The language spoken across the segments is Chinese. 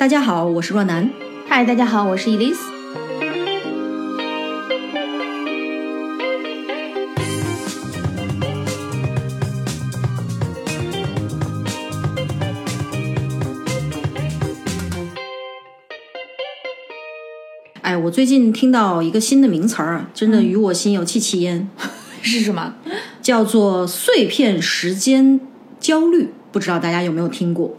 大家好，我是若楠。嗨，大家好，我是 Elise。哎，我最近听到一个新的名词儿啊，真的与我心有戚戚焉，是什么？叫做碎片时间焦虑。不知道大家有没有听过？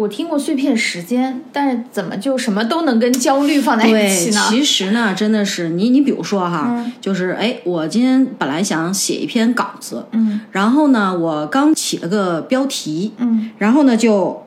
我听过碎片时间，但是怎么就什么都能跟焦虑放在一，起呢？其实呢，真的是你，你比如说哈，就是哎，我今天本来想写一篇稿子，嗯，然后呢，我刚起了个标题，嗯，然后呢就，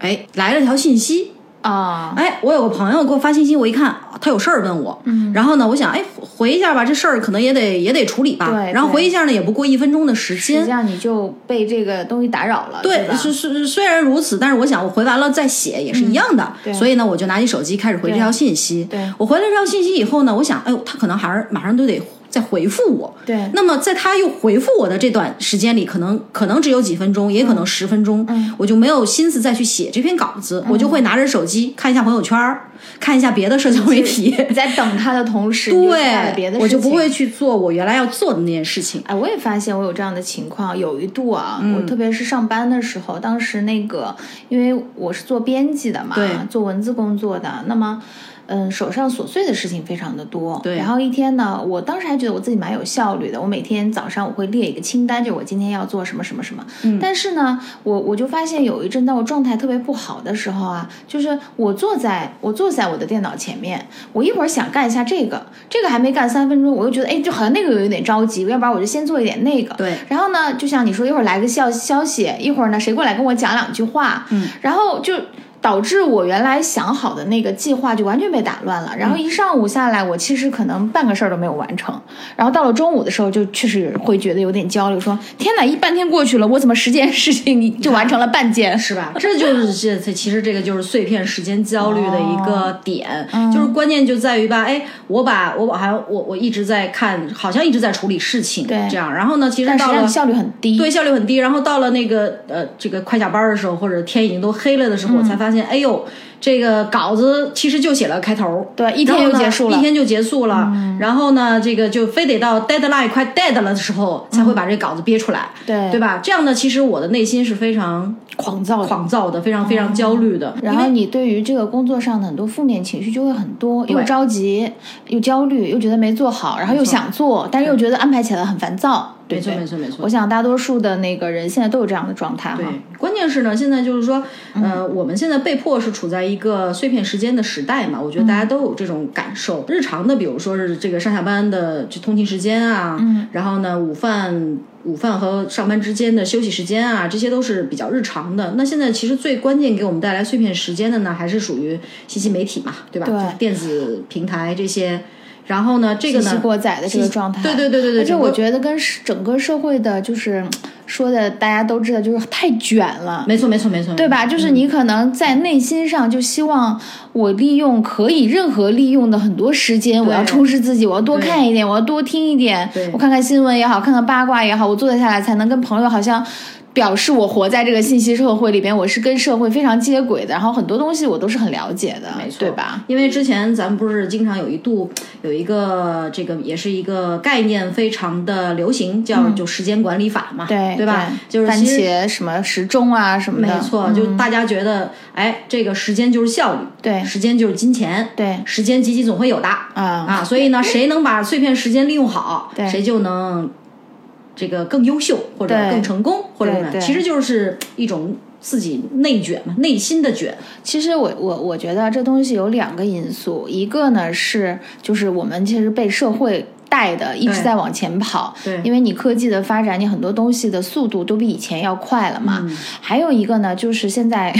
哎，来了条信息，啊，哎，我有个朋友给我发信息，我一看他有事儿问我，嗯，然后呢，我想哎回一下吧，这事儿可能也得也得处理吧，对。然后回一下呢也不过一分钟的时间实际间，上你就被这个东西打扰了，对，吧？是是虽然如此，但是我想我回完了再写也是一样的，所以呢，我就拿起手机开始回这条信息。对。我回了这条信息以后呢，我想，哎呦，他可能还是马上都得再回复我。对那么在他又回复我的这段时间里，可能可能只有几分钟，也可能十分钟，嗯我就没有心思再去写这篇稿子，我就会拿着手机看一下朋友圈儿，看一下别的社交媒体。你在等他的同时，你就去干了别的对，我就不会去做我原来要做的那件事情。哎，我也发现我有这样的情况，有一度啊，嗯我特别是上班的时候，当时那个，因为我是做编辑的嘛，对做文字工作的，那么。嗯，手上琐碎的事情非常的多，对然后一天呢，我当时还觉得我自己蛮有效率的。我每天早上我会列一个清单，就是我今天要做什么什么什么。嗯但是呢，我我就发现有一阵当我状态特别不好的时候啊，就是我坐在我坐在我的电脑前面，我一会儿想干一下这个，这个还没干三分钟，我又觉得哎，就好像那个有一点着急，要不然我就先做一点那个。对然后呢，就像你说，一会儿来个消消息，一会儿呢谁过来跟我讲两句话，嗯，然后就导致我原来想好的那个计划就完全被打乱了。然后一上午下来，我其实可能半个事儿都没有完成。然后到了中午的时候，就确实会觉得有点焦虑，说天哪，一半天过去了，我怎么十件事情就完成了半件？是吧？这就是这这其实这个就是碎片时间焦虑的一个点，就是关键就在于吧，哎，我把我好像我我一直在看，好像一直在处理事情，对这样，然后呢，其实到了效率很低。对效率很低，然后到了那个呃这个快下班的时候，或者天已经都黑了的时候，我才发现，哎呦。这个稿子其实就写了开头，对一天就结束了一天就结束了。然后呢，这个就非得到 deadline 快 dead 了的时候，才会把这稿子憋出来，对对吧？这样呢，其实我的内心是非常狂躁的。狂躁的，非常非常焦虑的。然后你对于这个工作上的很多负面情绪就会很多，又着急，又焦虑，又觉得没做好，然后又想做，但是又觉得安排起来很烦躁，对没错？没错没错我想大多数的那个人现在都有这样的状态哈。对，关键是呢，现在就是说，呃，我们现在被迫是处在一个碎片时间的时代嘛，我觉得大家都有这种感受。日常的，比如说是这个上下班的就通勤时间啊，嗯，然后呢，午饭。午饭和上班之间的休息时间啊，这些都是比较日常的。那现在其实最关键给我们带来碎片时间的呢，还是属于信息媒体嘛，对吧？对就是电子平台这些。然后呢，这个呢，信息过载的这个状态，对对对对对，而且我觉得跟整个社会的，就是说的大家都知道，就是太卷了。没错没错没错，对吧？就是你可能在内心上就希望我利用可以任何利用的很多时间，我要充实自己，我要多看一点，我要多听一点，我看看新闻也好，看看八卦也好，我坐得下来才能跟朋友好像。表示我活在这个信息社会里边，我是跟社会非常接轨的，然后很多东西我都是很了解的，没错，对吧？因为之前咱们不是经常有一度有一个这个也是一个概念非常的流行，叫就时间管理法嘛，对对吧？就是番茄什么时钟啊什么的，没错，就大家觉得哎，这个时间就是效率，对，时间就是金钱，对，时间积积总会有的啊啊，所以呢，谁能把碎片时间利用好，谁就能。这个更优秀或者更成功，或者什么，其实就是一种自己内卷嘛，内心的卷。其实我我我觉得这东西有两个因素，一个呢是就是我们其实被社会带的一直在往前跑，对，因为你科技的发展，你很多东西的速度都比以前要快了嘛。嗯、还有一个呢，就是现在。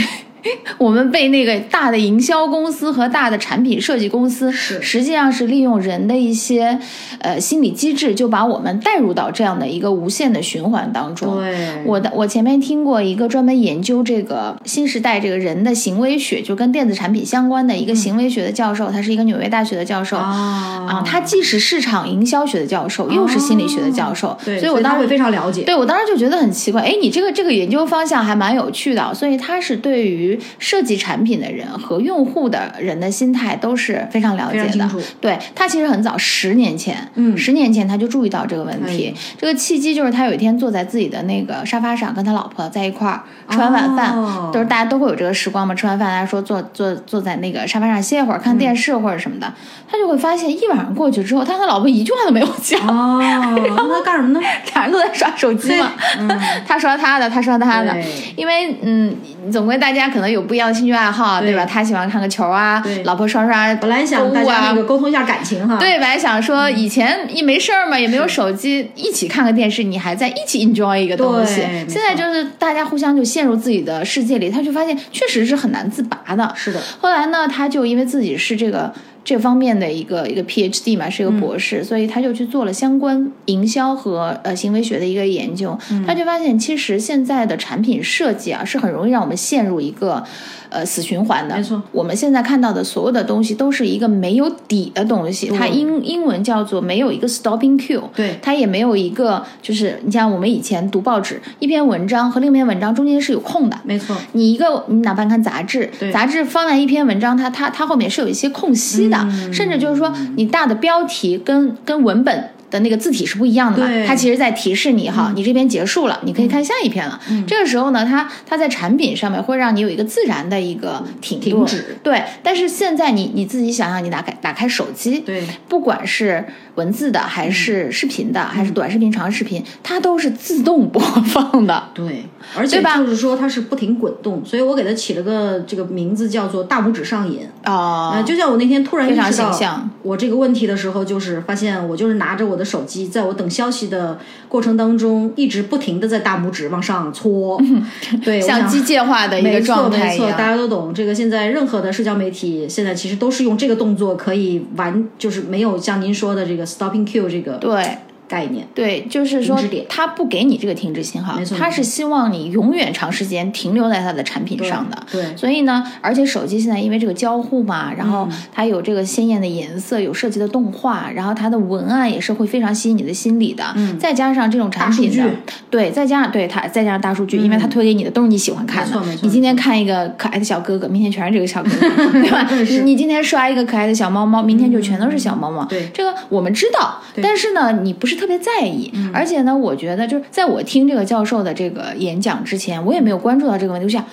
我们被那个大的营销公司和大的产品设计公司，实际上是利用人的一些呃心理机制，就把我们带入到这样的一个无限的循环当中。对，我的我前面听过一个专门研究这个新时代这个人的行为学，就跟电子产品相关的一个行为学的教授，他是一个纽约大学的教授啊，他既是市场营销学的教授，又是心理学的教授，对，所以我当时会非常了解。对我当时就觉得很奇怪，哎，你这个这个研究方向还蛮有趣的，所以他是对于。于设计产品的人和用户的人的心态都是非常了解的。对他其实很早，十年前，嗯，十年前他就注意到这个问题。这个契机就是他有一天坐在自己的那个沙发上，跟他老婆在一块儿吃完晚饭，都是大家都会有这个时光嘛。吃完饭，大家说坐坐坐在那个沙发上歇一会儿，看电视或者什么的，他就会发现一晚上过去之后，他和老婆一句话都没有讲。哦，他干什么呢？俩人都在刷手机嘛。他刷他的，他刷他的。因为嗯，总归大家可能有不一样的兴趣爱好，对吧？他喜欢看个球啊，老婆刷刷本来想大家那个沟通一下感情哈。对，本来想说以前一没事儿嘛，也没有手机，一起看个电视，你还在一起 enjoy 一个东西。现在就是大家互相就陷入自己的世界里，他就发现确实是很难自拔的。是的。后来呢，他就因为自己是这个。这方面的一个一个 PhD 嘛，是一个博士，所以他就去做了相关营销和呃行为学的一个研究。他就发现，其实现在的产品设计啊，是很容易让我们陷入一个。呃，死循环的，没错。我们现在看到的所有的东西都是一个没有底的东西，它英英文叫做没有一个 stopping q，对，它也没有一个，就是你像我们以前读报纸，一篇文章和另一篇文章中间是有空的，没错。你一个，你哪怕看杂志，杂志放在一篇文章，它它它后面是有一些空隙的，甚至就是说你大的标题跟跟文本。的那个字体是不一样的嘛？它其实在提示你哈，你这边结束了，你可以看下一篇了。这个时候呢，它它在产品上面会让你有一个自然的一个停停止。对，但是现在你你自己想想，你打开打开手机，对，不管是文字的还是视频的，还是短视频、长视频，它都是自动播放的。对，而且就是说它是不停滚动，所以我给它起了个这个名字叫做“大拇指上瘾”。哦，就像我那天突然意识到我这个问题的时候，就是发现我就是拿着我。的手机在我等消息的过程当中，一直不停的在大拇指往上搓，对，像机械化的一个状态一样。大家都懂这个。现在任何的社交媒体，现在其实都是用这个动作可以完，就是没有像您说的这个 stopping cue 这个对。概念。对，就是说，他不给你这个停止信号，他是希望你永远长时间停留在他的产品上的。对，所以呢，而且手机现在因为这个交互嘛，然后它有这个鲜艳的颜色，有设计的动画，然后它的文案也是会非常吸引你的心理的。嗯，再加上这种产品的，对，再加上对它，再加上大数据，因为它推给你的都是你喜欢看的。你今天看一个可爱的小哥哥，明天全是这个小哥哥，对吧？你今天刷一个可爱的小猫猫，明天就全都是小猫猫。对，这个我们知道，但是呢，你不是特别在意。而且呢，我觉得就是在我听这个教授的这个演讲之前，我也没有关注到这个问题。我想，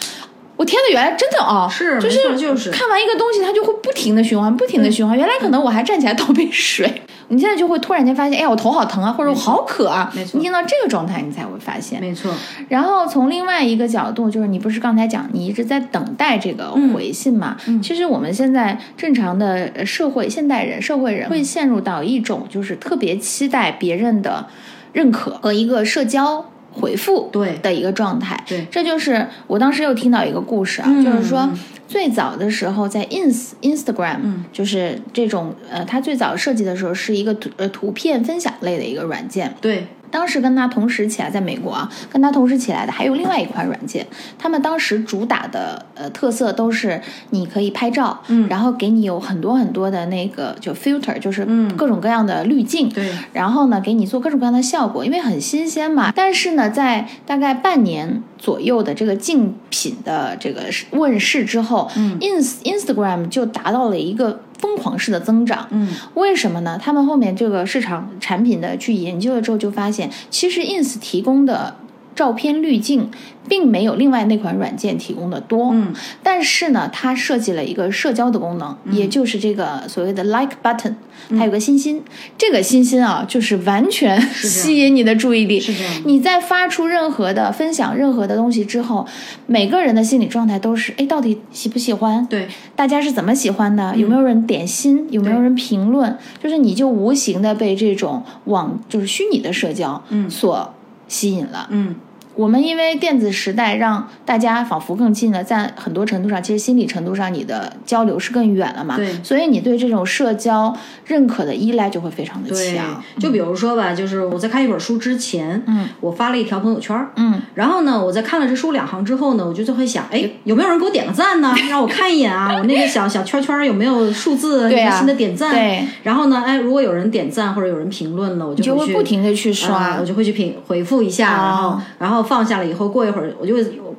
我天呐，原来真的哦，是就是就是看完一个东西，它就会不停的循环，不停的循环。原来可能我还站起来倒杯水。你现在就会突然间发现，哎呀，我头好疼啊，或者我好渴啊。没错，你听到这个状态，你才会发现。没错。然后从另外一个角度，就是你不是刚才讲，你一直在等待这个回信嘛？嗯。其实我们现在正常的社会，现代人、社会人会陷入到一种就是特别期待别人的认可和一个社交回复对的一个状态。对。这就是我当时又听到一个故事啊，就是说。最早的时候，在 ins Instagram，嗯，就是这种呃，它最早设计的时候是一个图呃图片分享类的一个软件，对。当时跟他同时起来，在美国啊，跟他同时起来的还有另外一款软件。他们当时主打的呃特色都是你可以拍照，嗯，然后给你有很多很多的那个就 filter，就是各种各样的滤镜，对。然后呢，给你做各种各样的效果，因为很新鲜嘛。但是呢，在大概半年左右的这个竞品的这个问世之后，嗯，ins Instagram 就达到了一个。疯狂式的增长，嗯，为什么呢？他们后面这个市场产品的去研究了之后，就发现其实 ins 提供的照片滤镜并没有另外那款软件提供的多，嗯，但是呢，它设计了一个社交的功能，也就是这个所谓的 like button。它有个心心，这个心心啊，就是完全吸引你的注意力。是这样。你在发出任何的分享任何的东西之后，每个人的心理状态都是：哎，到底喜不喜欢？对，大家是怎么喜欢的？有没有人点心？有没有人评论？就是你就无形的被这种网，就是虚拟的社交，嗯，所吸引了，嗯。我们因为电子时代让大家仿佛更近了，在很多程度上，其实心理程度上，你的交流是更远了嘛？对。所以你对这种社交认可的依赖就会非常的强。就比如说吧，就是我在看一本书之前，嗯，我发了一条朋友圈，嗯，然后呢，我在看了这书两行之后呢，我就就会想，哎，有没有人给我点个赞呢？让我看一眼啊，我那个小小圈圈有没有数字？对新的点赞。对。然后呢，哎，如果有人点赞或者有人评论了，我就会不停的去刷，我就会去评回复一下，然后然后放下了以后，过一会儿我就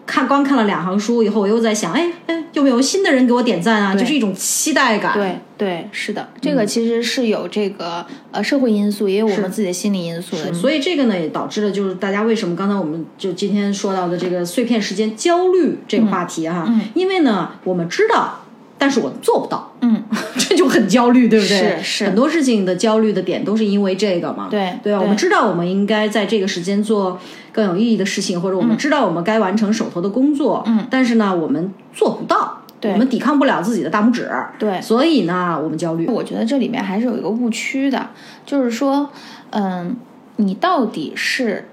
看光看了两行书以后，我又在想，哎哎，有没有新的人给我点赞啊？就是一种期待感。对对，是的，这个其实是有这个呃社会因素，也有我们自己的心理因素的。所以这个呢，也导致了就是大家为什么刚才我们就今天说到的这个碎片时间焦虑这个话题哈？因为呢，我们知道。但是我做不到，嗯，这就很焦虑，对不对？是是，很多事情的焦虑的点都是因为这个嘛。对对啊，我们知道我们应该在这个时间做更有意义的事情，或者我们知道我们该完成手头的工作，嗯，但是呢，我们做不到，对，我们抵抗不了自己的大拇指，对，所以呢，我们焦虑。我觉得这里面还是有一个误区的，就是说，嗯，你到底是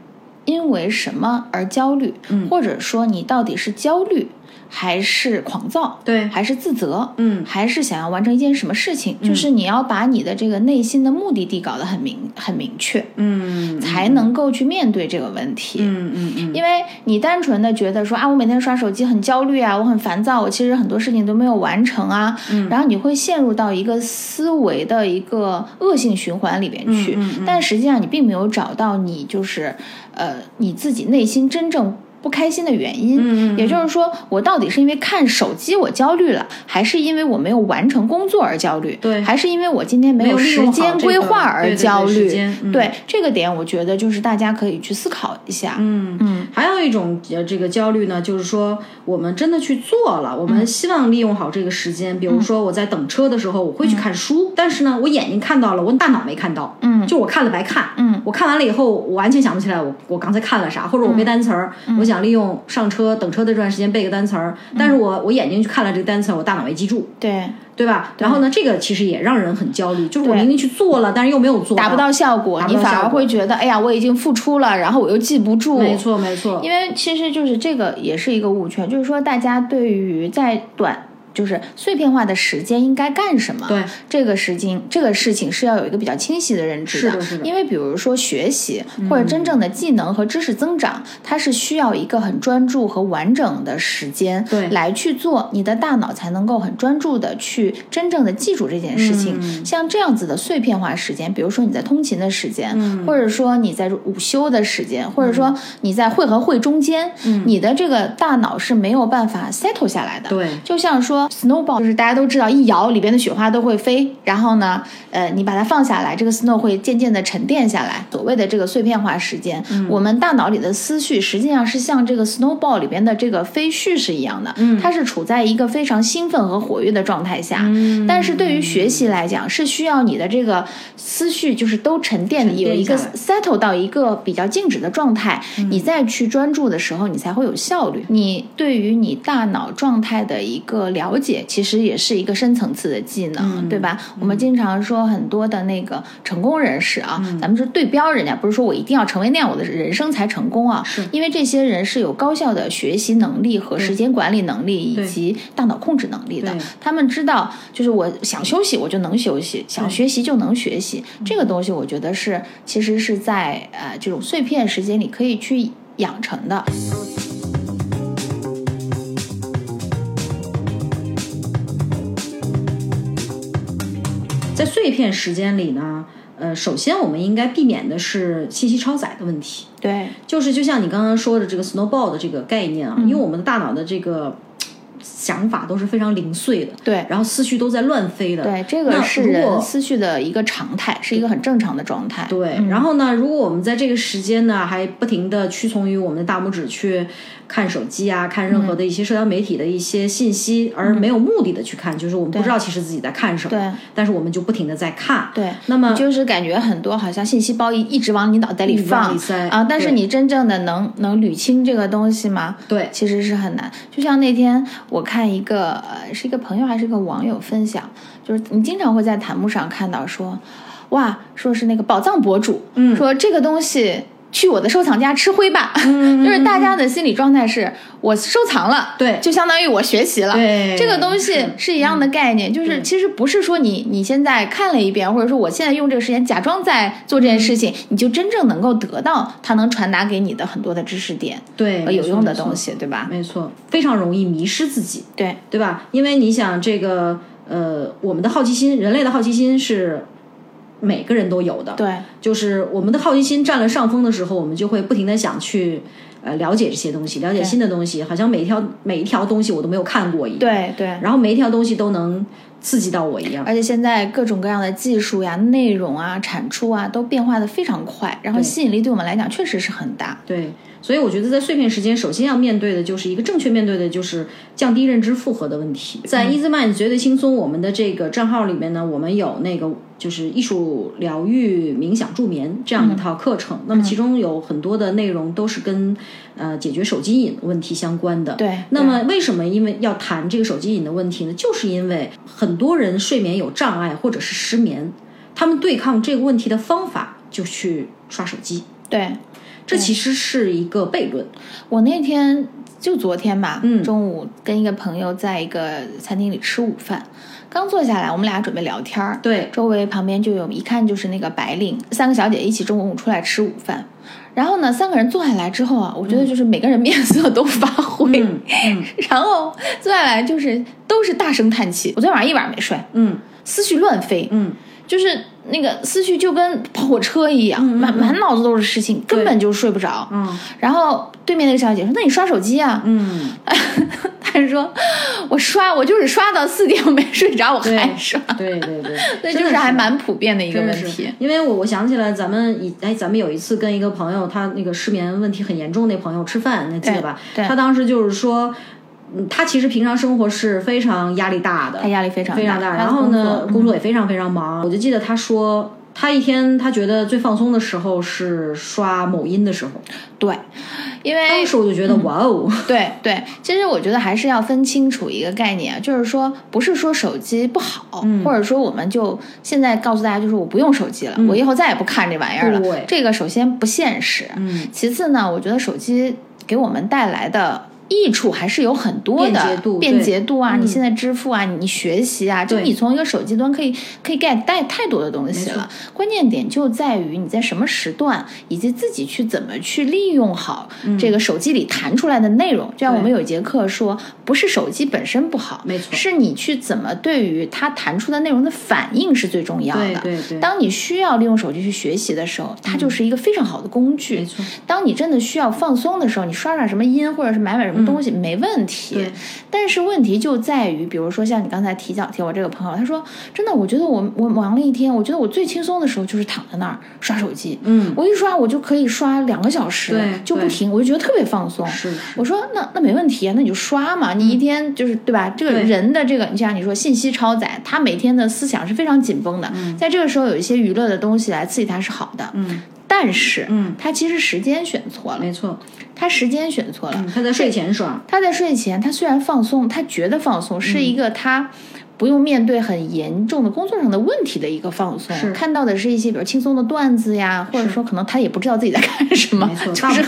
因为什么而焦虑，嗯，或者说你到底是焦虑？还是狂躁，对，还是自责，嗯，还是想要完成一件什么事情，就是你要把你的这个内心的目的地搞得很明很明确，嗯，才能够去面对这个问题，嗯嗯嗯，因为你单纯的觉得说啊，我每天刷手机很焦虑啊，我很烦躁，我其实很多事情都没有完成啊，嗯，然后你会陷入到一个思维的一个恶性循环里边去，嗯嗯，但实际上你并没有找到你就是呃你自己内心真正。不开心的原因，嗯也就是说，我到底是因为看手机我焦虑了，还是因为我没有完成工作而焦虑？对，还是因为我今天没有时间规划而焦虑？对这个点，我觉得就是大家可以去思考一下。嗯嗯，还有一种这个焦虑呢，就是说我们真的去做了，我们希望利用好这个时间。比如说我在等车的时候，我会去看书，但是呢，我眼睛看到了，我大脑没看到。嗯，就我看了白看。嗯，我看完了以后，我完全想不起来我我刚才看了啥，或者我背单词儿，我想利用上车等车的这段时间背个单词儿，但是我我眼睛去看了这个单词儿，我大脑没记住。对。对吧？然后呢，这个其实也让人很焦虑，就是我明明去做了，但是又没有做，达不到效果，你反而会觉得，哎呀，我已经付出了，然后我又记不住。没错，没错。因为其实就是这个也是一个误区，就是说大家对于在短。就是碎片化的时间应该干什么？对这个时间，这个事情是要有一个比较清晰的认知的。是的，是的。因为比如说学习或者真正的技能和知识增长，它是需要一个很专注和完整的时间对来去做，你的大脑才能够很专注的去真正的记住这件事情。像这样子的碎片化时间，比如说你在通勤的时间，或者说你在午休的时间，或者说你在会和会中间，你的这个大脑是没有办法 settle 下来的。对，就像说。Snowball 就是大家都知道，一摇里边的雪花都会飞，然后呢，呃，你把它放下来，这个 snow 会渐渐的沉淀下来。所谓的这个碎片化时间，我们大脑里的思绪实际上是像这个 snowball 里边的这个飞絮是一样的，它是处在一个非常兴奋和活跃的状态下。但是对于学习来讲，是需要你的这个思绪就是都沉淀的，有一个 settle 到一个比较静止的状态，你再去专注的时候，你才会有效率。你对于你大脑状态的一个了解。其实也是一个深层次的技能，对吧？我们经常说很多的那个成功人士啊，咱们是对标人家，不是说我一定要成为那样我的人生才成功啊。是，因为这些人是有高效的学习能力和时间管理能力以及大脑控制能力的。他们知道，就是我想休息我就能休息，想学习就能学习。这个东西我觉得是，其实是在呃这种碎片时间里可以去养成的。碎片时间里呢，呃，首先我们应该避免的是信息超载的问题。对，就是就像你刚刚说的这个 snowball 的这个概念啊，因为我们的大脑的这个。想法都是非常零碎的，对，然后思绪都在乱飞的，对，这个是人思绪的一个常态，是一个很正常的状态。对，然后呢，如果我们在这个时间呢，还不停的屈从于我们的大拇指去看手机啊，看任何的一些社交媒体的一些信息，而没有目的的去看，就是我们不知道其实自己在看什么，对，但是我们就不停的在看，对，那么就是感觉很多好像信息包一一直往你脑袋里放啊，但是你真正的能能捋清这个东西吗？对，其实是很难。就像那天我看一个。呃，是一个朋友还是一个网友分享，就是你经常会在弹幕上看到说，哇，说是那个宝藏博主，嗯，说这个东西去我的收藏家吃灰吧，就是大家的心理状态是我收藏了，对，就相当于我学习了，对，这个东西是一样的概念，就是其实不是说你你现在看了一遍，或者说我现在用这个时间假装在做这件事情，你就真正能够得到它能传达给你的很多的知识点，对，和有用的东西，对吧？没错，非常容易迷失自己，对，对吧？因为你想这个呃，我们的好奇心，人类的好奇心是。每个人都有的，对，就是我们的好奇心占了上风的时候，我们就会不停的想去呃了解这些东西，了解新的东西，好像每一条每一条东西我都没有看过一样。对对。然后每一条东西都能刺激到我一样。而且现在各种各样的技术呀、内容啊、产出啊都变化的非常快，然后吸引力对我们来讲确实是很大。对。所以我觉得在碎片时间，首先要面对的就是一个正确面对的就是降低认知负荷的问题。在 Easy Mind 绝对轻松我们的这个账号里面呢，我们有那个就是艺术疗愈、冥想助眠这样一套课程。那么其中有很多的内容都是跟呃解决手机瘾问题相关的。对。那么为什么因为要谈这个手机瘾的问题呢？就是因为很多人睡眠有障碍或者是失眠，他们对抗这个问题的方法就去刷手机。对。这其实是一个悖论。我那天就昨天吧，嗯，中午跟一个朋友在一个餐厅里吃午饭，刚坐下来，我们俩准备聊天儿。对，周围旁边就有一看就是那个白领，三个小姐一起中午出来吃午饭。然后呢，三个人坐下来之后啊，我觉得就是每个人面色都发灰，然后坐下来就是都是大声叹气。我昨天晚上一晚上没睡，嗯，思绪乱飞，嗯。就是那个思绪就跟跑火车一样，满满脑子都是事情，根本就睡不着。嗯，然后对面那个小姐说：“那你刷手机啊？”嗯，她说：“我刷，我就是刷到四点我没睡着，我还刷。”对对对，那就是还蛮普遍的一个问题。因为我我想起来，咱们以哎，咱们有一次跟一个朋友，他那个失眠问题很严重那朋友吃饭，你记得吧？他当时就是说。嗯，他其实平常生活是非常压力大的，他压力非常非常大。然后呢，工作也非常非常忙。我就记得他说，他一天他觉得最放松的时候是刷某音的时候。对，因为当时我就觉得哇哦。对对，其实我觉得还是要分清楚一个概念，就是说不是说手机不好，或者说我们就现在告诉大家，就是我不用手机了，我以后再也不看这玩意儿了。这个首先不现实。嗯。其次呢，我觉得手机给我们带来的。益处还是有很多的，便捷度啊，你现在支付啊，你学习啊，就你从一个手机端可以可以 get 带太多的东西了。关键点就在于你在什么时段，以及自己去怎么去利用好这个手机里弹出来的内容。就像我们有一节课说，不是手机本身不好，没错，是你去怎么对于它弹出的内容的反应是最重要的。对对。当你需要利用手机去学习的时候，它就是一个非常好的工具。没错。当你真的需要放松的时候，你刷刷什么音，或者是买买什么。东西没问题，但是问题就在于，比如说像你刚才提讲提我这个朋友，他说真的，我觉得我我忙了一天，我觉得我最轻松的时候就是躺在那儿刷手机，嗯，我一刷我就可以刷两个小时，就不停，我就觉得特别放松。是，我说那那没问题啊，那你就刷嘛，你一天就是对吧？这个人的这个，你像你说信息超载，他每天的思想是非常紧绷的，在这个时候有一些娱乐的东西来刺激他是好的，嗯。但是，嗯，他其实时间选错了，没错，他时间选错了。他在睡前刷，他在睡前，他虽然放松，他觉得放松是一个他。不用面对很严重的工作上的问题的一个放松，看到的是一些比如轻松的段子呀，或者说可能他也不知道自己在干什么，就是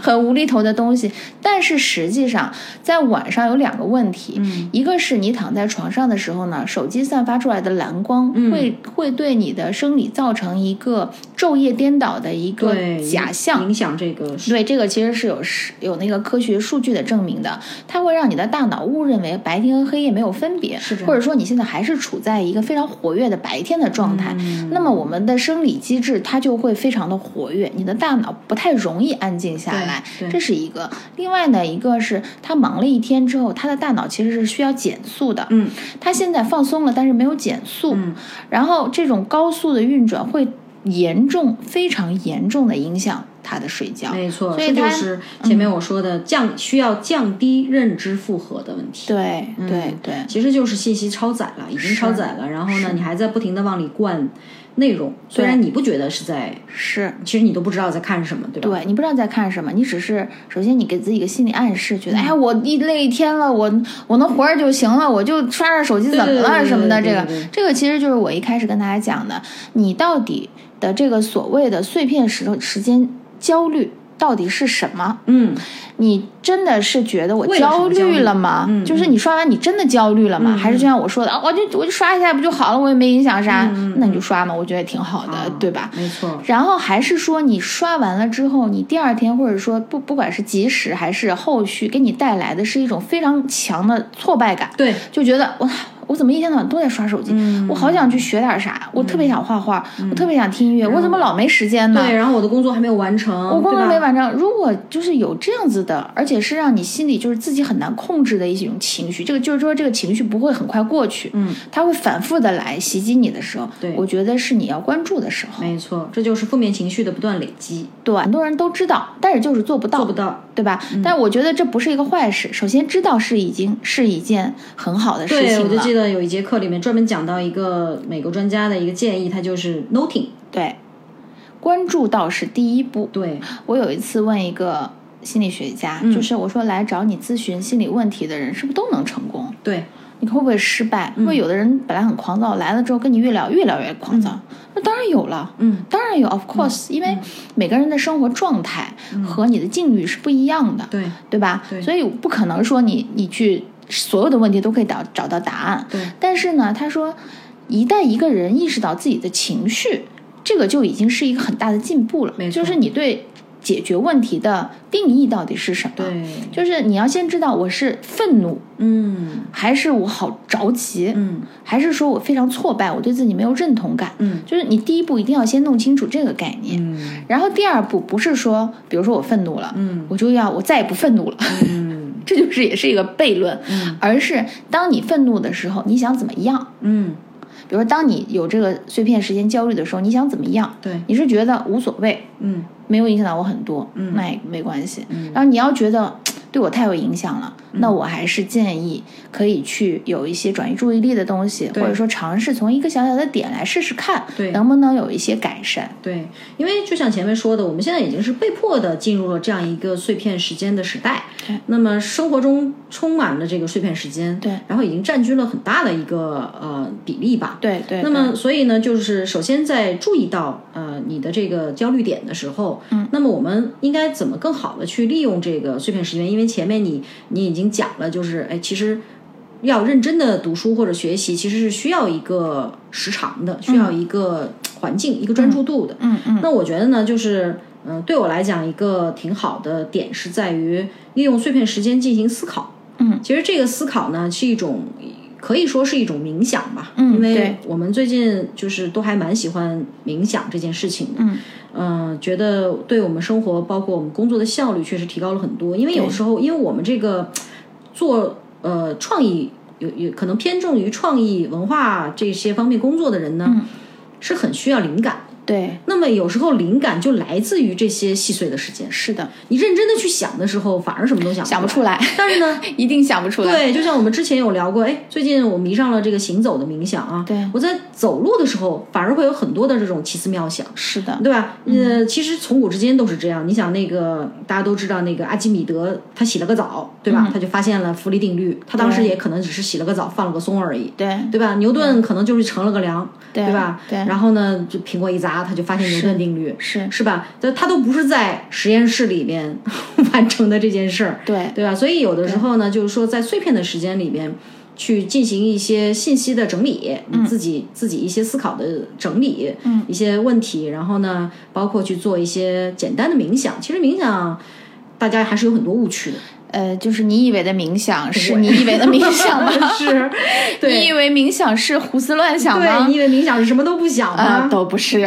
很无厘头的东西。但是实际上，在晚上有两个问题，一个是你躺在床上的时候呢，手机散发出来的蓝光会会对你的生理造成一个昼夜颠倒的一个假象，影响这个。对，这个其实是有是有那个科学数据的证明的，它会让你的大脑误认为白天和黑夜没有分别，或者说。你现在还是处在一个非常活跃的白天的状态，那么我们的生理机制它就会非常的活跃，你的大脑不太容易安静下来，这是一个。另外呢，一个是他忙了一天之后，他的大脑其实是需要减速的，嗯，他现在放松了，但是没有减速，然后这种高速的运转会严重、非常严重的影响。他的睡觉，没错，所以就是前面我说的降需要降低认知负荷的问题。对对对，其实就是信息超载了，已经超载了。然后呢，你还在不停的往里灌内容，虽然你不觉得是在是，其实你都不知道在看什么，对吧？对你不知道在看什么，你只是首先你给自己一个心理暗示，觉得哎呀，我一累一天了，我我能活着就行了，我就刷刷手机怎么了什么的。这个这个其实就是我一开始跟大家讲的，你到底的这个所谓的碎片时时间。焦虑到底是什么？嗯，你真的是觉得我焦虑了吗？嗯，就是你刷完你真的焦虑了吗？还是就像我说的，我就我就刷一下不就好了？我也没影响啥，那你就刷嘛，我觉得也挺好的，对吧？没错。然后还是说你刷完了之后，你第二天或者说不不管是及时还是后续，给你带来的是一种非常强的挫败感。对，就觉得我。我怎么一天到晚都在刷手机？我好想去学点啥，我特别想画画，我特别想听音乐，我怎么老没时间呢？对，然后我的工作还没有完成，我工作没完成。如果就是有这样子的，而且是让你心里就是自己很难控制的一种情绪，这个就是说这个情绪不会很快过去，嗯，它会反复的来袭击你的时候，对，我觉得是你要关注的时候。没错，这就是负面情绪的不断累积。对，很多人都知道，但是就是做不到，做不到，对吧？但我觉得这不是一个坏事。首先知道是已经是一件很好的事情了。对，我就记得有一节课里面专门讲到一个美国专家的一个建议，他就是 noting。对，关注到是第一步。对，我有一次问一个心理学家，就是我说来找你咨询心理问题的人，是不是都能成功？对。你会不会失败？因为有的人本来很狂躁，来了之后跟你越聊越聊越狂躁。那当然有了，嗯，当然有，of course，因为每个人的生活状态和你的境遇是不一样的，对对吧？对，所以不可能说你你去所有的问题都可以找找到答案。对，但是呢，他说，一旦一个人意识到自己的情绪，这个就已经是一个很大的进步了。就是你对。解决问题的定义到底是什么？对，就是你要先知道我是愤怒，嗯，还是我好着急，嗯，还是说我非常挫败，我对自己没有认同感，嗯，就是你第一步一定要先弄清楚这个概念，嗯，然后第二步不是说，比如说我愤怒了，嗯，我就要我再也不愤怒了，嗯，这就是也是一个悖论，嗯，而是当你愤怒的时候，你想怎么样？嗯。比如说，当你有这个碎片时间焦虑的时候，你想怎么样？对，你是觉得无所谓，嗯，没有影响到我很多，嗯，那也没关系。嗯，然后你要觉得 对我太有影响了，那我还是建议可以去有一些转移注意力的东西，或者说尝试从一个小小的点来试试看，对，能不能有一些改善？对，因为就像前面说的，我们现在已经是被迫的进入了这样一个碎片时间的时代。对，那么生活中充满了这个碎片时间，对，然后已经占据了很大的一个呃比例吧。对对。那么所以呢，就是首先在注意到呃你的这个焦虑点的时候，嗯，那么我们应该怎么更好的去利用这个碎片时间？因为前面你你已经讲了，就是哎，其实要认真的读书或者学习，其实是需要一个时长的，需要一个环境、一个专注度的。嗯嗯。那我觉得呢，就是嗯，对我来讲，一个挺好的点是在于利用碎片时间进行思考。嗯，其实这个思考呢，是一种可以说是一种冥想吧。嗯，因为我们最近就是都还蛮喜欢冥想这件事情的。嗯嗯，觉得对我们生活，包括我们工作的效率，确实提高了很多。因为有时候，因为我们这个做呃创意有有可能偏重于创意文化这些方面工作的人呢，是很需要灵感。对，那么有时候灵感就来自于这些细碎的时间。是的，你认真的去想的时候，反而什么都想想不出来。但是呢，一定想不出来。对，就像我们之前有聊过，哎，最近我迷上了这个行走的冥想啊。对，我在走路的时候，反而会有很多的这种奇思妙想。是的，对吧？呃，其实从古至今都是这样。你想，那个大家都知道，那个阿基米德他洗了个澡，对吧？他就发现了浮力定律。他当时也可能只是洗了个澡，放了个松而已。对，对吧？牛顿可能就是乘了个凉，对吧？对。然后呢，就苹果一砸，他就发现牛顿。定律是是吧？他他都不是在实验室里面 完成的这件事儿，对对吧？所以有的时候呢，就是说在碎片的时间里面去进行一些信息的整理，你自己自己一些思考的整理，嗯，一些问题，然后呢，包括去做一些简单的冥想。其实冥想大家还是有很多误区的。呃，就是你以为的冥想是你以为的冥想吗？是，你以为冥想是胡思乱想吗？你以为冥想是什么都不想吗？都不是。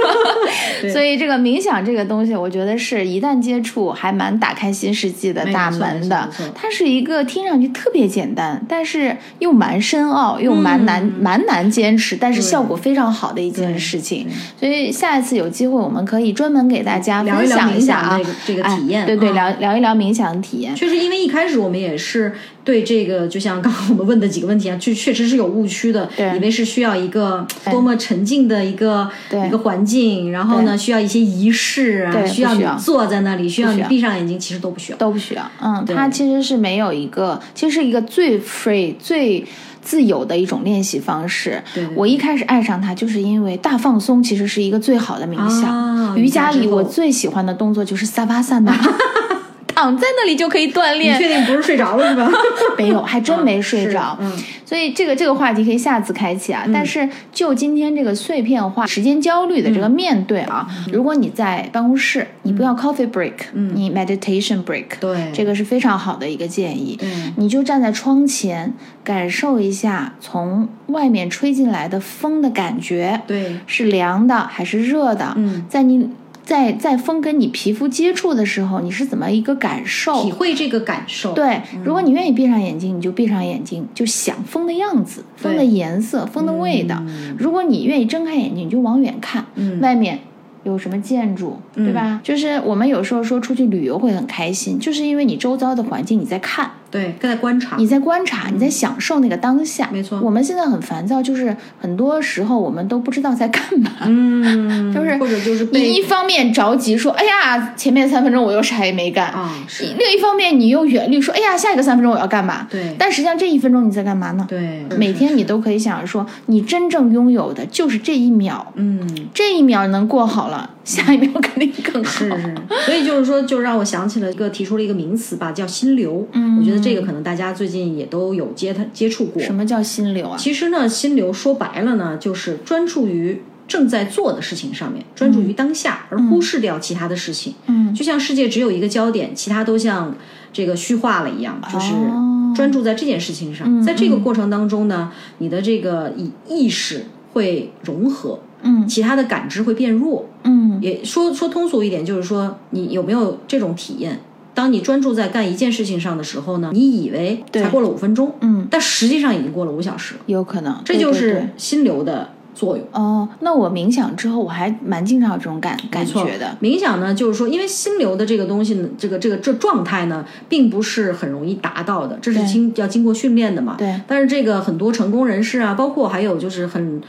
所以这个冥想这个东西，我觉得是一旦接触，还蛮打开新世纪的大门的。它是一个听上去特别简单，但是又蛮深奥，又蛮难蛮难坚持，但是效果非常好的一件事情。所以下一次有机会，我们可以专门给大家分享一下啊，这个体验。对对，聊聊一聊冥想的体验。确实，因为一开始我们也是对这个，就像刚刚我们问的几个问题啊，确确实是有误区的，以为是需要一个多么沉静的一个一个环境，然后呢，需要一些仪式啊，需要你坐在那里，需要你闭上眼睛，其实都不需要，都不需要。嗯，它其实是没有一个，其实是一个最 free 最。自由的一种练习方式。我一开始爱上它，就是因为大放松其实是一个最好的冥想。瑜伽里我最喜欢的动作就是萨巴萨那。躺在那里就可以锻炼。你确定不是睡着了是吧？没有，还真没睡着。嗯，所以这个这个话题可以下次开启啊。但是就今天这个碎片化、时间焦虑的这个面对啊，如果你在办公室，你不要 coffee break，你 meditation break，对，这个是非常好的一个建议。嗯，你就站在窗前，感受一下从外面吹进来的风的感觉，对，是凉的还是热的？嗯，在你。在在风跟你皮肤接触的时候，你是怎么一个感受？体会这个感受。对，如果你愿意闭上眼睛，你就闭上眼睛，就想风的样子、风的颜色、风的味道。如果你愿意睁开眼睛，你就往远看，外面。有什么建筑，对吧？就是我们有时候说出去旅游会很开心，就是因为你周遭的环境你在看，对，在观察，你在观察，你在享受那个当下。没错。我们现在很烦躁，就是很多时候我们都不知道在干嘛，嗯，就是或者就是你一方面着急说，哎呀，前面三分钟我又啥也没干啊，是。另一方面你又远虑说，哎呀，下一个三分钟我要干嘛？对。但实际上这一分钟你在干嘛呢？对。每天你都可以想着说，你真正拥有的就是这一秒，嗯，这一秒能过好了。下一秒肯定更好，是是，所以就是说，就让我想起了一个提出了一个名词吧，叫心流。嗯，我觉得这个可能大家最近也都有接他接触过。什么叫心流啊？其实呢，心流说白了呢，就是专注于正在做的事情上面，专注于当下，而忽视掉其他的事情。嗯，就像世界只有一个焦点，其他都像这个虚化了一样，就是专注在这件事情上。在这个过程当中呢，你的这个意意识会融合。嗯，其他的感知会变弱。嗯，也说说通俗一点，就是说你有没有这种体验？当你专注在干一件事情上的时候呢，你以为才过了五分钟，嗯，但实际上已经过了五小时。有可能，这就是心流的作用。哦，那我冥想之后，我还蛮经常有这种感感觉的。冥想呢，就是说，因为心流的这个东西呢，这个这个这状态呢，并不是很容易达到的，这是经要经过训练的嘛。对。但是这个很多成功人士啊，包括还有就是很。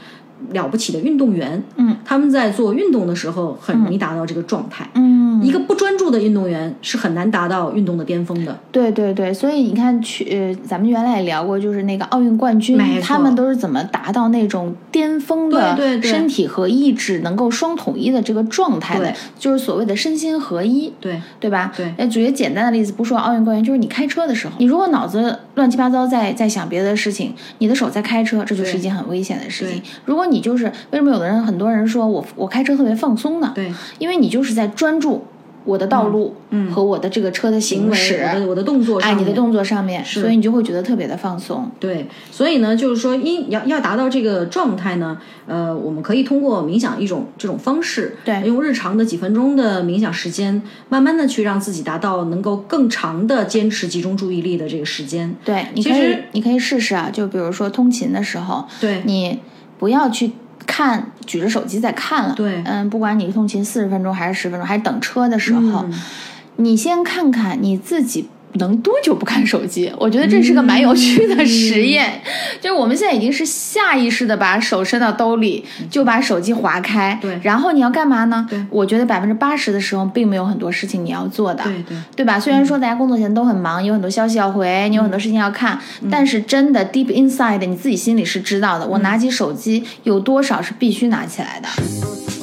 了不起的运动员，嗯，他们在做运动的时候很容易达到这个状态，嗯，一个不专注的运动员是很难达到运动的巅峰的。对对对，所以你看，去呃，咱们原来也聊过，就是那个奥运冠军，他们都是怎么达到那种巅峰的身体和意志能够双统一的这个状态的，就是所谓的身心合一，对。对吧？对，哎，举个简单的例子，不说奥运冠军，就是你开车的时候，你如果脑子乱七八糟在在想别的事情，你的手在开车，这就是一件很危险的事情。如果你就是为什么有的人很多人说我我开车特别放松呢？对，因为你就是在专注我的道路嗯和我的这个车的行驶，我的我的动作，哎，你的动作上面，所以你就会觉得特别的放松。对，所以呢，就是说，因要要达到这个状态呢，呃，我们可以通过冥想一种这种方式，对，用日常的几分钟的冥想时间，慢慢的去让自己达到能够更长的坚持集中注意力的这个时间。对，你可以你可以试试啊，就比如说通勤的时候，对你。不要去看，举着手机在看了。对，嗯，不管你通勤四十分钟还是十分钟，还是等车的时候，你先看看你自己。能多久不看手机？我觉得这是个蛮有趣的实验。就是我们现在已经是下意识的把手伸到兜里，就把手机划开。对，然后你要干嘛呢？对，我觉得百分之八十的时候并没有很多事情你要做的。对对，对吧？虽然说大家工作前都很忙，有很多消息要回，你有很多事情要看，但是真的 deep inside 你自己心里是知道的。我拿起手机有多少是必须拿起来的。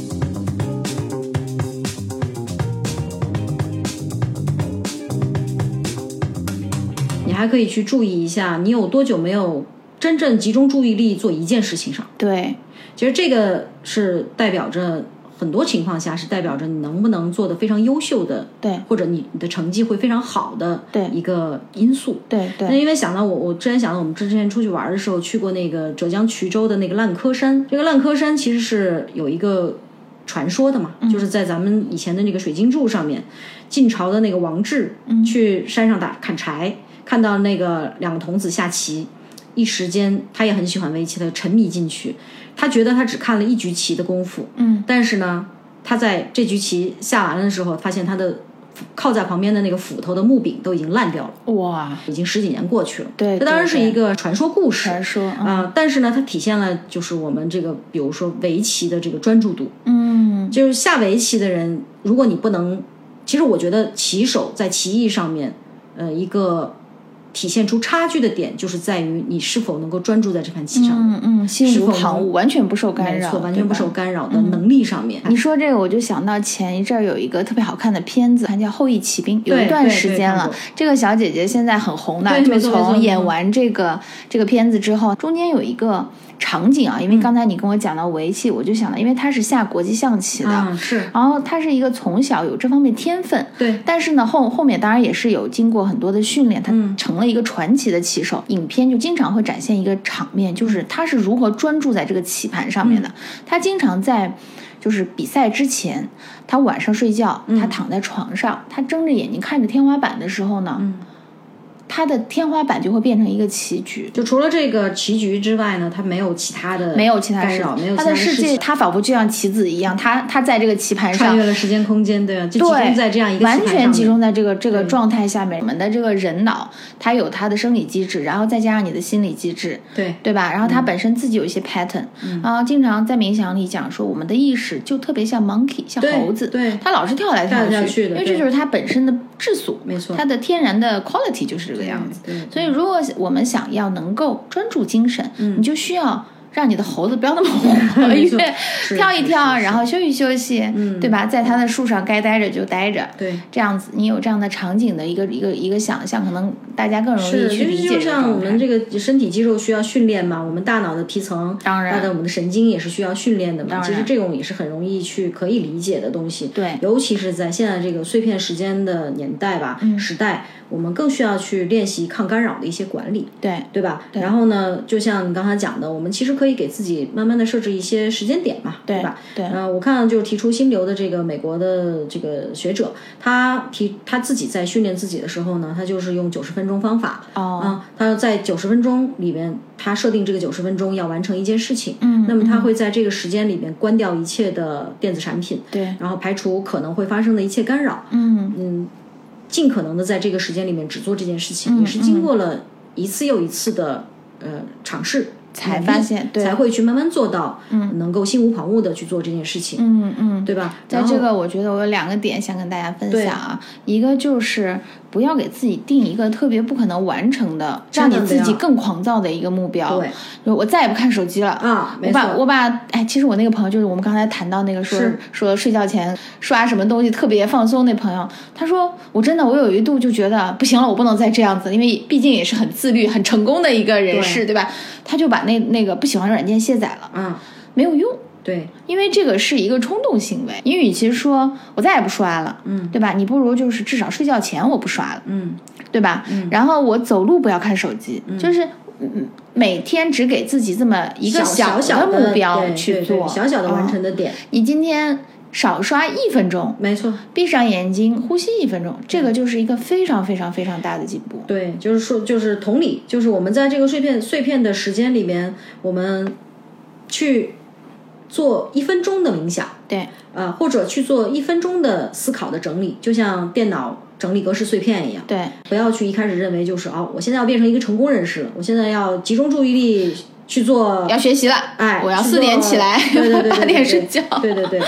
还可以去注意一下，你有多久没有真正集中注意力做一件事情上？对，其实这个是代表着很多情况下是代表着你能不能做的非常优秀的，对，或者你你的成绩会非常好的，对一个因素。对对。那因为想到我，我之前想到我们之前出去玩的时候去过那个浙江衢州的那个烂柯山，这个烂柯山其实是有一个传说的嘛，就是在咱们以前的那个水晶柱上面，晋朝的那个王志去山上打砍柴。看到那个两个童子下棋，一时间他也很喜欢围棋，他沉迷进去。他觉得他只看了一局棋的功夫，嗯，但是呢，他在这局棋下完了的时候，发现他的靠在旁边的那个斧头的木柄都已经烂掉了。哇，已经十几年过去了。对，这当然是一个传说故事。传说啊，但是呢，它体现了就是我们这个，比如说围棋的这个专注度。嗯，就是下围棋的人，如果你不能，其实我觉得棋手在棋艺上面，呃，一个。体现出差距的点，就是在于你是否能够专注在这盘棋上，嗯嗯，心无旁骛，完全不受干扰，完全不受干扰的能力上面。你说这个，我就想到前一阵儿有一个特别好看的片子，它叫《后羿骑兵》，有一段时间了。这个小姐姐现在很红的，就从演完这个这个片子之后，中间有一个。场景啊，因为刚才你跟我讲到围棋，我就想到，因为他是下国际象棋的，是，然后他是一个从小有这方面天分，对，但是呢后后面当然也是有经过很多的训练，他成了一个传奇的棋手。影片就经常会展现一个场面，就是他是如何专注在这个棋盘上面的。他经常在就是比赛之前，他晚上睡觉，他躺在床上，他睁着眼睛看着天花板的时候呢。它的天花板就会变成一个棋局，就除了这个棋局之外呢，它没有其他的，没有其他干扰，没有他的世界，它仿佛就像棋子一样，它它在这个棋盘上穿越了时间空间，对啊，就集中在这样一个完全集中在这个这个状态下面。我们的这个人脑，它有它的生理机制，然后再加上你的心理机制，对。对吧？然后它本身自己有一些 pattern，然后经常在冥想里讲说，我们的意识就特别像 monkey，像猴子，对，它老是跳来跳去，因为这就是它本身的质素，没错，它的天然的 quality 就是这个样子，所以，如果我们想要能够专注精神，你就需要。让你的猴子不要那么活跃，跳一跳，然后休息休息，对吧？在它的树上该待着就待着，对，这样子你有这样的场景的一个一个一个想象，可能大家更容易去理解。就像我们这个身体肌肉需要训练嘛，我们大脑的皮层，当然，我们的神经也是需要训练的嘛。其实这种也是很容易去可以理解的东西。对，尤其是在现在这个碎片时间的年代吧，时代。我们更需要去练习抗干扰的一些管理，对对吧？然后呢，就像你刚才讲的，我们其实可以给自己慢慢的设置一些时间点嘛，对吧？对，嗯，我看就是提出心流的这个美国的这个学者，他提他自己在训练自己的时候呢，他就是用九十分钟方法，哦，他要在九十分钟里面，他设定这个九十分钟要完成一件事情，嗯，那么他会在这个时间里面关掉一切的电子产品，对，然后排除可能会发生的一切干扰，嗯嗯。尽可能的在这个时间里面只做这件事情，也是经过了一次又一次的呃尝试。才发现，才会去慢慢做到，嗯，能够心无旁骛的去做这件事情，嗯嗯，对吧？在这个，我觉得我有两个点想跟大家分享啊，一个就是不要给自己定一个特别不可能完成的，让你自己更狂躁的一个目标。对，我再也不看手机了。啊！我把我把，哎，其实我那个朋友就是我们刚才谈到那个说说睡觉前刷什么东西特别放松那朋友，他说我真的我有一度就觉得不行了，我不能再这样子，因为毕竟也是很自律、很成功的一个人士，对吧？他就把那那个不喜欢的软件卸载了，嗯，没有用，对，因为这个是一个冲动行为。你与其说我再也不刷了，嗯，对吧？你不如就是至少睡觉前我不刷了，嗯，对吧？嗯，然后我走路不要看手机，就是每天只给自己这么一个小小的目标去做，小小的完成的点。你今天。少刷一分钟，没错，闭上眼睛呼吸一分钟，这个就是一个非常非常非常大的进步。对，就是说，就是同理，就是我们在这个碎片碎片的时间里面，我们去做一分钟的冥想，对，呃，或者去做一分钟的思考的整理，就像电脑整理格式碎片一样。对，不要去一开始认为就是哦，我现在要变成一个成功人士了，我现在要集中注意力。去做要学习了，哎，我要四点起来，对对对 八点睡觉。对对对，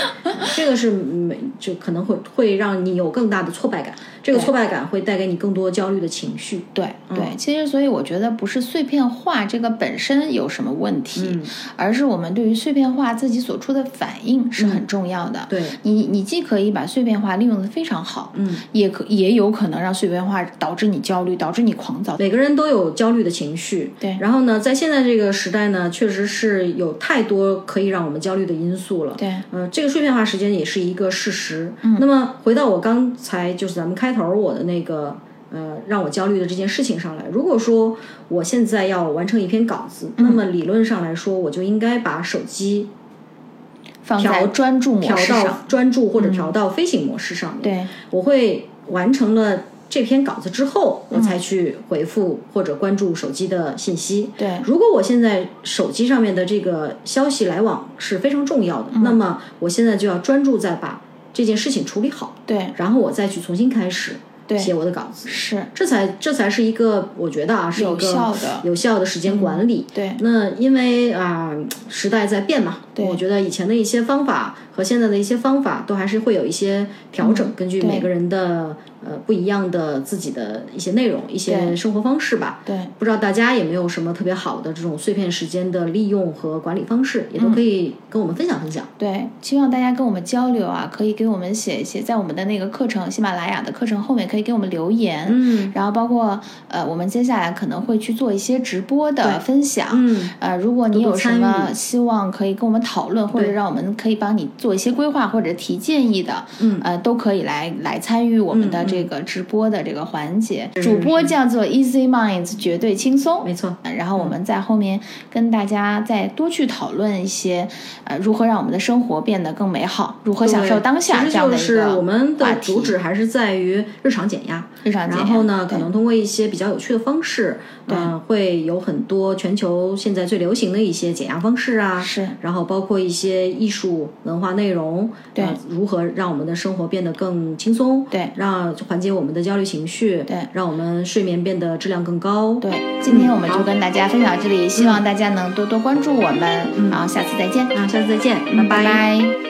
这个是没就可能会会让你有更大的挫败感。这个挫败感会带给你更多焦虑的情绪。对对，其实所以我觉得不是碎片化这个本身有什么问题，而是我们对于碎片化自己所出的反应是很重要的。对，你你既可以把碎片化利用的非常好，嗯，也可也有可能让碎片化导致你焦虑，导致你狂躁。每个人都有焦虑的情绪。对，然后呢，在现在这个时代呢，确实是有太多可以让我们焦虑的因素了。对，嗯，这个碎片化时间也是一个事实。嗯，那么回到我刚才就是咱们开头我的那个呃让我焦虑的这件事情上来，如果说我现在要完成一篇稿子，那么理论上来说，我就应该把手机放在专注模式上，专注或者调到飞行模式上面。对，我会完成了。这篇稿子之后，我才去回复或者关注手机的信息。对，如果我现在手机上面的这个消息来往是非常重要的，那么我现在就要专注在把这件事情处理好。对，然后我再去重新开始。写我的稿子，是，这才这才是一个我觉得啊是有效的有效的时间管理。对，那因为啊时代在变嘛，我觉得以前的一些方法和现在的一些方法都还是会有一些调整，根据每个人的。呃，不一样的自己的一些内容，一些生活方式吧。对，不知道大家有没有什么特别好的这种碎片时间的利用和管理方式，也都可以跟我们分享分享。对，希望大家跟我们交流啊，可以给我们写一些，在我们的那个课程，喜马拉雅的课程后面可以给我们留言。嗯，然后包括呃，我们接下来可能会去做一些直播的分享。嗯，呃，如果你有什么希望可以跟我们讨论，或者让我们可以帮你做一些规划或者提建议的，嗯，呃，都可以来来参与我们的这个直播。的这个环节，主播叫做 Easy Minds，绝对轻松，没错。然后我们在后面跟大家再多去讨论一些，呃，如何让我们的生活变得更美好，如何享受当下这样的一个我们的主旨还是在于日常减压，日常减压。然后呢，可能通过一些比较有趣的方式，嗯，会有很多全球现在最流行的一些减压方式啊，是。然后包括一些艺术文化内容，对，如何让我们的生活变得更轻松，对，让缓解我们的焦虑。情绪对，让我们睡眠变得质量更高。对，今天我们就跟大家分享到这里，希望大家能多多关注我们。嗯，好，下次再见。啊，下次再见，拜拜。